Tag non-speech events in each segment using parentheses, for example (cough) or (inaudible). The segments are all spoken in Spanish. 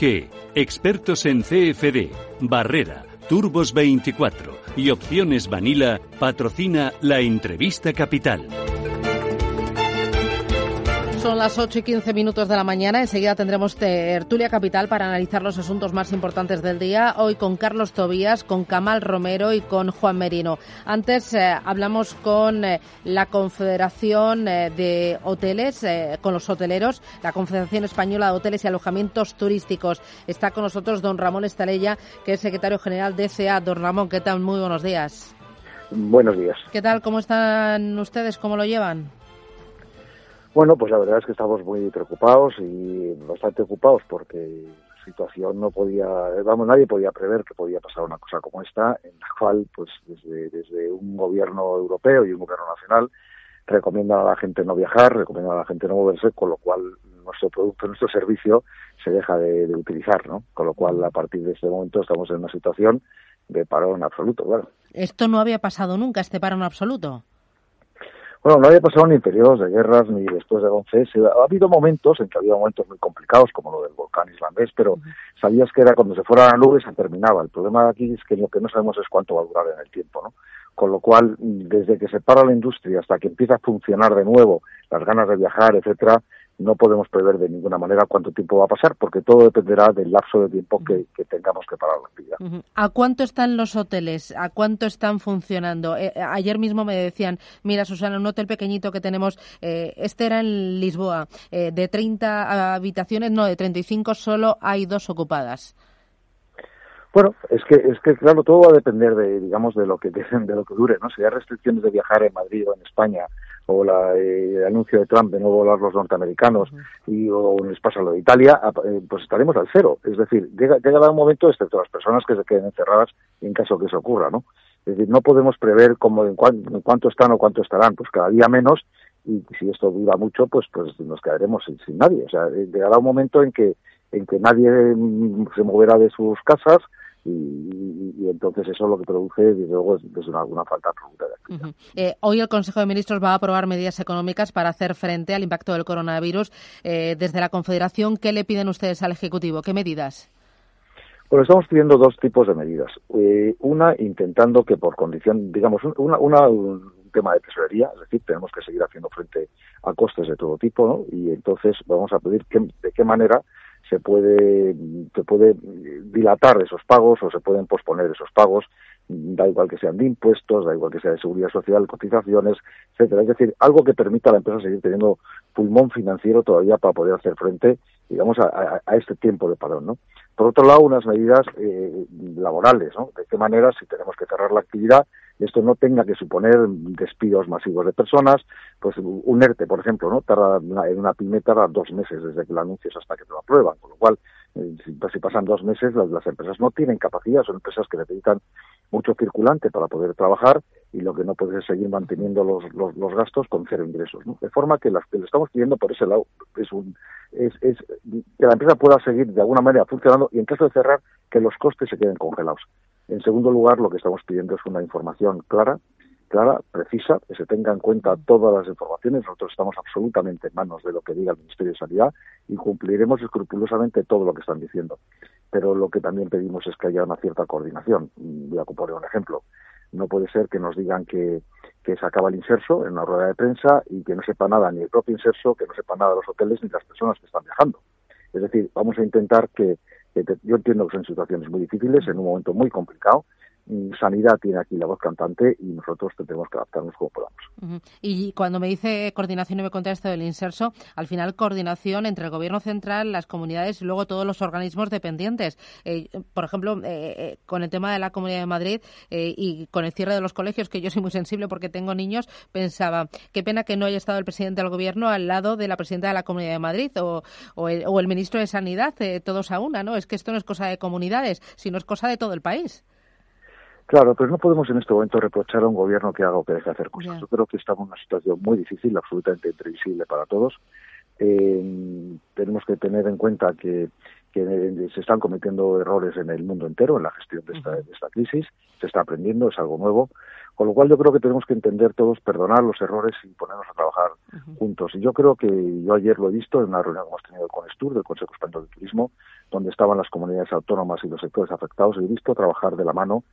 IG, expertos en CFD, Barrera, Turbos 24 y Opciones Vanilla patrocina la entrevista capital. Son las 8 y 15 minutos de la mañana. Enseguida tendremos tertulia capital para analizar los asuntos más importantes del día. Hoy con Carlos Tobías, con Camal Romero y con Juan Merino. Antes eh, hablamos con eh, la Confederación eh, de Hoteles, con los hoteleros, la Confederación Española de Hoteles y Alojamientos Turísticos. Está con nosotros don Ramón Estalella, que es secretario general de CA. Don Ramón, ¿qué tal? Muy buenos días. Buenos días. ¿Qué tal? ¿Cómo están ustedes? ¿Cómo lo llevan? Bueno, pues la verdad es que estamos muy preocupados y bastante ocupados porque la situación no podía, vamos, nadie podía prever que podía pasar una cosa como esta, en la cual, pues desde, desde un gobierno europeo y un gobierno nacional recomiendan a la gente no viajar, recomiendan a la gente no moverse, con lo cual nuestro producto, nuestro servicio se deja de, utilizar, ¿no? Con lo cual, a partir de este momento estamos en una situación de parón absoluto, claro. Esto no había pasado nunca, este parón absoluto. Bueno, no había pasado ni periodos de guerras ni después de 11 Ha habido momentos en que había momentos muy complicados, como lo del volcán islandés, pero sabías que era cuando se fuera la nube se terminaba. El problema de aquí es que lo que no sabemos es cuánto va a durar en el tiempo, ¿no? Con lo cual, desde que se para la industria hasta que empieza a funcionar de nuevo, las ganas de viajar, etcétera, no podemos prever de ninguna manera cuánto tiempo va a pasar, porque todo dependerá del lapso de tiempo que, tengamos que parar la actividad. ¿A cuánto están los hoteles? ¿A cuánto están funcionando? Eh, eh, ayer mismo me decían, mira, Susana, un hotel pequeñito que tenemos, eh, este era en Lisboa, de 30 habitaciones, no, de 35 solo hay dos ocupadas. Bueno, es que es que claro, todo va a depender de digamos de lo que (laughs) de lo que dure, ¿no? Si hay restricciones de viajar en Madrid o en España o la, eh, el anuncio de Trump de no volar los norteamericanos y o les pasa lo de Italia, eh, pues estaremos al cero. Es decir, llega, llegará un momento, excepto las personas que se queden encerradas en caso que eso ocurra, ¿no? Es decir, no podemos prever cómo, en, cuánto están o cuánto estarán, pues cada día menos y si esto dura mucho, pues pues nos quedaremos sin, sin nadie. O sea, eh, llegará un momento en que en que nadie mm, se moverá de sus casas, y, entonces eso es lo que produce, desde luego, es, una, falta absoluta de actividad. Eh, hoy el Consejo de Ministros va a aprobar medidas económicas para hacer frente al impacto del coronavirus. Eh, desde la Confederación, ¿qué le piden ustedes al Ejecutivo? ¿Qué medidas? Bueno, estamos pidiendo dos tipos de medidas. Eh, una, intentando que por condición, digamos, una, un tema de tesorería, es decir, tenemos que seguir haciendo frente a costes de todo tipo, ¿no? Y entonces vamos a pedir que, de qué manera se puede, se puede dilatar esos pagos o se pueden posponer esos pagos, da igual que sean de impuestos, da igual que sea de seguridad social, cotizaciones, etcétera. Es decir, algo que permita a la empresa seguir teniendo pulmón financiero todavía para poder hacer frente, digamos, a, este tiempo de parón, ¿no? Por otro lado, unas medidas eh, laborales, ¿no? De qué manera, si tenemos que cerrar la actividad, esto no tenga que suponer despidos masivos de personas, pues un ERTE, por ejemplo, ¿no? Tarda, en una pyme tarda dos meses desde que lo anuncias hasta que te lo aprueban, con lo cual, eh, si, pasan dos meses, las, empresas no tienen capacidad, son empresas que necesitan mucho circulante para poder trabajar y lo que no puede es seguir manteniendo los, los, gastos con cero ingresos, ¿no? De forma que, las, que le estamos pidiendo por ese lado es, un, es, es que la empresa pueda seguir de alguna manera funcionando y en caso de cerrar, que los costes se queden congelados. En segundo lugar, lo que estamos pidiendo es una información clara, clara, precisa, que se tenga en cuenta todas las informaciones. Nosotros estamos absolutamente en manos de lo que diga el Ministerio de Sanidad y cumpliremos escrupulosamente todo lo que están diciendo. Pero lo que también pedimos es que haya una cierta coordinación. Voy a poner un ejemplo. No puede ser que nos digan que, que se acaba el inserso en una rueda de prensa y que no sepa nada ni el propio inserso, que no sepa nada los hoteles ni las personas que están viajando. Es decir, vamos a intentar que yo entiendo que son situaciones muy difíciles, en un momento muy complicado, Sanidad tiene aquí la voz cantante y nosotros tendremos que adaptarnos como podamos. Y cuando me dice coordinación y me cuenta esto del inserso, al final coordinación entre el Gobierno central, las comunidades y luego todos los organismos dependientes. Eh, por ejemplo, eh, eh, con el tema de la Comunidad de Madrid y con el cierre de los colegios, que yo soy muy sensible porque tengo niños, pensaba, qué pena que no haya estado el presidente del Gobierno al lado de la presidenta de la Comunidad de Madrid o, o, el, o el, ministro de Sanidad, todos a una, ¿no? Es que esto no es cosa de comunidades, sino es cosa de todo el país. Claro, pero no podemos en este momento reprochar a un gobierno que haga o que deje de hacer cosas. Yo creo que estamos en una situación muy difícil, absolutamente imprevisible para todos. Eh, tenemos que tener en cuenta que, se están cometiendo errores en el mundo entero en la gestión de esta, de esta crisis. Se está aprendiendo, es algo nuevo. Con lo cual yo creo que tenemos que entender todos, perdonar los errores y ponernos a trabajar juntos. Y yo creo que yo ayer lo he visto en una reunión que hemos tenido con Estur, del Consejo Español de Turismo, donde estaban las comunidades autónomas y los sectores afectados, he visto trabajar de la mano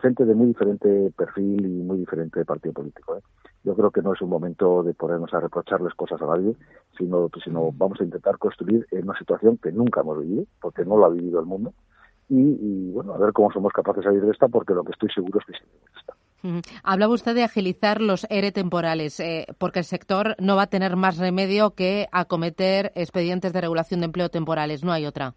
gente de muy diferente perfil y muy diferente partido político. ¿eh? Yo creo que no es un momento de ponernos a reprocharles cosas a nadie, sino, sino vamos a intentar construir en una situación que nunca hemos vivido, porque no lo ha vivido el mundo, y, bueno, a ver cómo somos capaces de salir de esta, porque lo que estoy seguro es que esta. Hablaba usted de agilizar los ERE temporales, eh, porque el sector no va a tener más remedio que acometer expedientes de regulación de empleo temporales, no hay otra.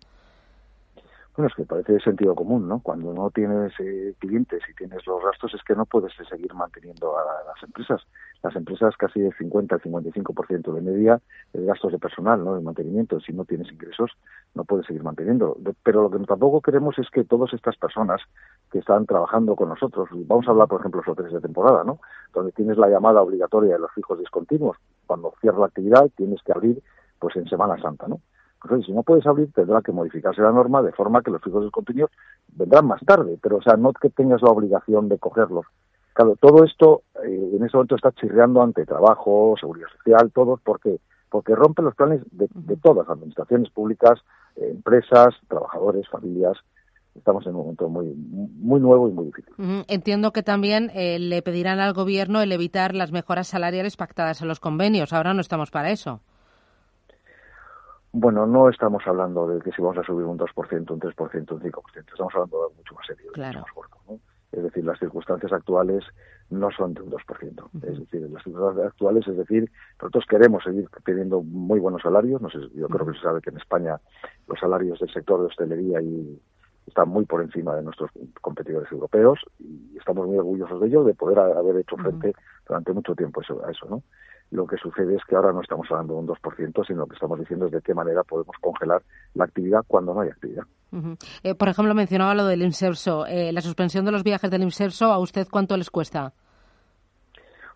Bueno, es que parece sentido común, ¿no? Cuando no tienes eh, clientes y tienes los gastos es que no puedes seguir manteniendo a, las empresas. Las empresas casi el 50 al 55% de media es gastos de personal, ¿no? De mantenimiento. Si no tienes ingresos, no puedes seguir manteniendo. Pero lo que tampoco queremos es que todas estas personas que están trabajando con nosotros, vamos a hablar, por ejemplo, de los hoteles de temporada, ¿no? Donde tienes la llamada obligatoria de los fijos discontinuos. Cuando cierra la actividad, tienes que abrir, pues en Semana Santa, ¿no? Si no puedes abrir, tendrá que modificarse la norma de forma que los fijos de contenido vendrán más tarde, pero o sea, no que tengas la obligación de cogerlos. Claro, todo esto eh, en ese momento está chirreando ante trabajo, seguridad social, todo, porque porque rompe los planes de, todas las administraciones públicas, empresas, trabajadores, familias. Estamos en un momento muy muy nuevo y muy difícil. Entiendo que también eh, le pedirán al gobierno el evitar las mejoras salariales pactadas en los convenios. Ahora no estamos para eso. Bueno, no estamos hablando de que si vamos a subir un 2%, un 3%, un 5%. Estamos hablando de algo mucho más serio, mucho más corto. ¿no? Es decir, las circunstancias actuales no son de un 2%. Es decir, las circunstancias actuales, es decir, nosotros queremos seguir teniendo muy buenos salarios. No sé, yo creo que se sabe que en España los salarios del sector de hostelería y están muy por encima de nuestros competidores europeos y estamos muy orgullosos de ello, de poder haber hecho frente durante mucho tiempo a eso, ¿no? Lo que sucede es que ahora no estamos hablando de un 2%, sino que estamos diciendo es de qué manera podemos congelar la actividad cuando no hay actividad. Eh, por ejemplo, mencionaba lo del inserso. Eh, la suspensión de los viajes del inserso, ¿a usted cuánto les cuesta?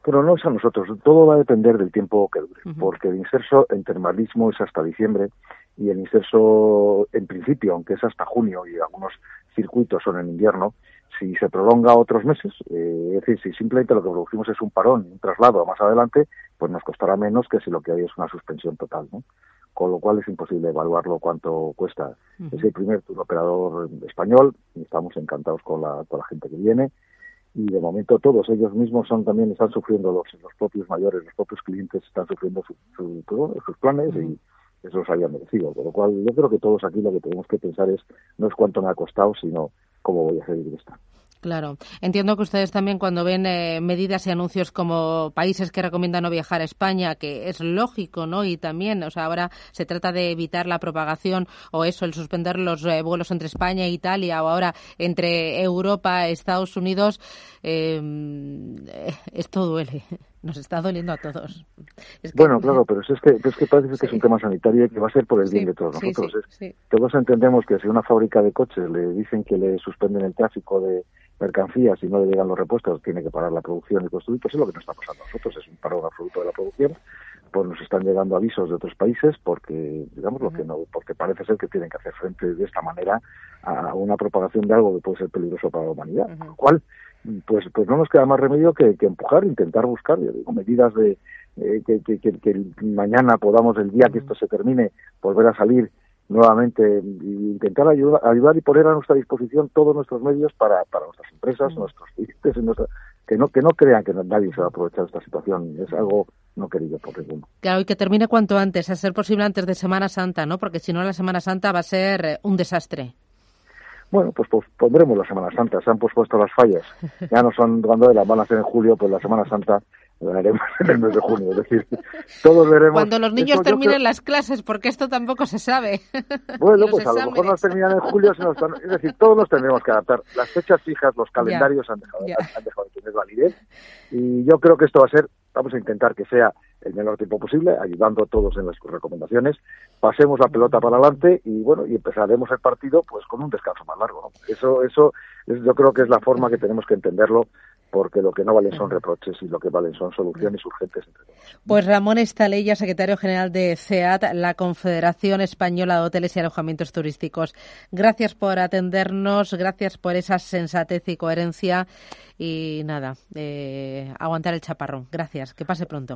Bueno, no es a nosotros. Todo va a depender del tiempo que dure, porque el inserso en termalismo es hasta diciembre y el inserso, en principio, aunque es hasta junio y algunos circuitos son en invierno, si se prolonga otros meses, eh, es decir, si simplemente lo que producimos es un parón, un traslado a más adelante, pues nos costará menos que si lo que hay es una suspensión total, ¿no? Con lo cual es imposible evaluarlo cuánto cuesta. Es el primer tour operador español y estamos encantados con la, con la gente que viene y de momento todos ellos mismos son también están sufriendo los, los propios mayores, los propios clientes están sufriendo su, sus planes y eso los había merecido. Con lo cual yo creo que todos aquí lo que tenemos que pensar es no es cuánto me ha costado, sino cómo voy a salir de esta. Claro. Entiendo que ustedes también cuando ven eh, medidas y anuncios como países que recomiendan no viajar a España, que es lógico, ¿no? Y también, o sea, ahora se trata de evitar la propagación o eso, el suspender los eh, vuelos entre España e Italia o ahora entre Europa, Estados Unidos, em, eh, esto duele. Nos está doliendo a todos. Bueno, claro, pero es que, es que parece que es un tema sanitario y que va a ser por el bien de todos nosotros. todos entendemos que si una fábrica de coches le dicen que le suspenden el tráfico de mercancías y no le llegan los repuestos, tiene que parar la producción y construir, pues es lo que nos está pasando a nosotros, es un paro absoluto de la producción, pues nos están llegando avisos de otros países porque, digamos, lo que no, porque parece ser que tienen que hacer frente de esta manera a una propagación de algo que puede ser peligroso para la humanidad, lo cual, pues, pues no nos queda más remedio que, que empujar, intentar buscar, yo digo, medidas de eh, que, que, que, mañana podamos, el día que esto se termine, volver a salir nuevamente intentar ayudar, ayudar y poner a nuestra disposición todos nuestros medios para, para nuestras empresas, nuestros clientes, que no que no crean que nadie se va a aprovechar de esta situación. Es algo no querido por ninguno. Claro, y que termine cuanto antes, a ser posible antes de Semana Santa, ¿no? Porque si no, la Semana Santa va a ser eh, un desastre. Bueno, pues, pues pondremos la Semana Santa. Se han pospuesto las fallas. (laughs) Ya no son cuando las van a hacer en julio, pues la Semana Santa lo haremos en el mes de junio. Es decir, todos veremos. Cuando los niños terminen las clases, porque esto tampoco se sabe. (laughs) Bueno, pues a lo mejor nos terminan en julio, es decir, todos nos tendremos que adaptar. Las fechas fijas, los calendarios han, dejado, han dejado de tener validez. Y yo creo que esto va a ser, vamos a intentar que sea el menor tiempo posible, ayudando a todos en las recomendaciones. Pasemos la pelota para adelante y bueno, y empezaremos el partido pues con un descanso más largo. Eso, eso, yo creo que es la forma que tenemos que entenderlo porque lo que no valen son reproches y lo que valen son soluciones urgentes entre todos. Pues Ramón Estalella, secretario general de CEAT, la Confederación Española de Hoteles y Alojamientos Turísticos. Gracias por atendernos, gracias por esa sensatez y coherencia y nada, eh, aguantar el chaparrón. Gracias, que pase pronto.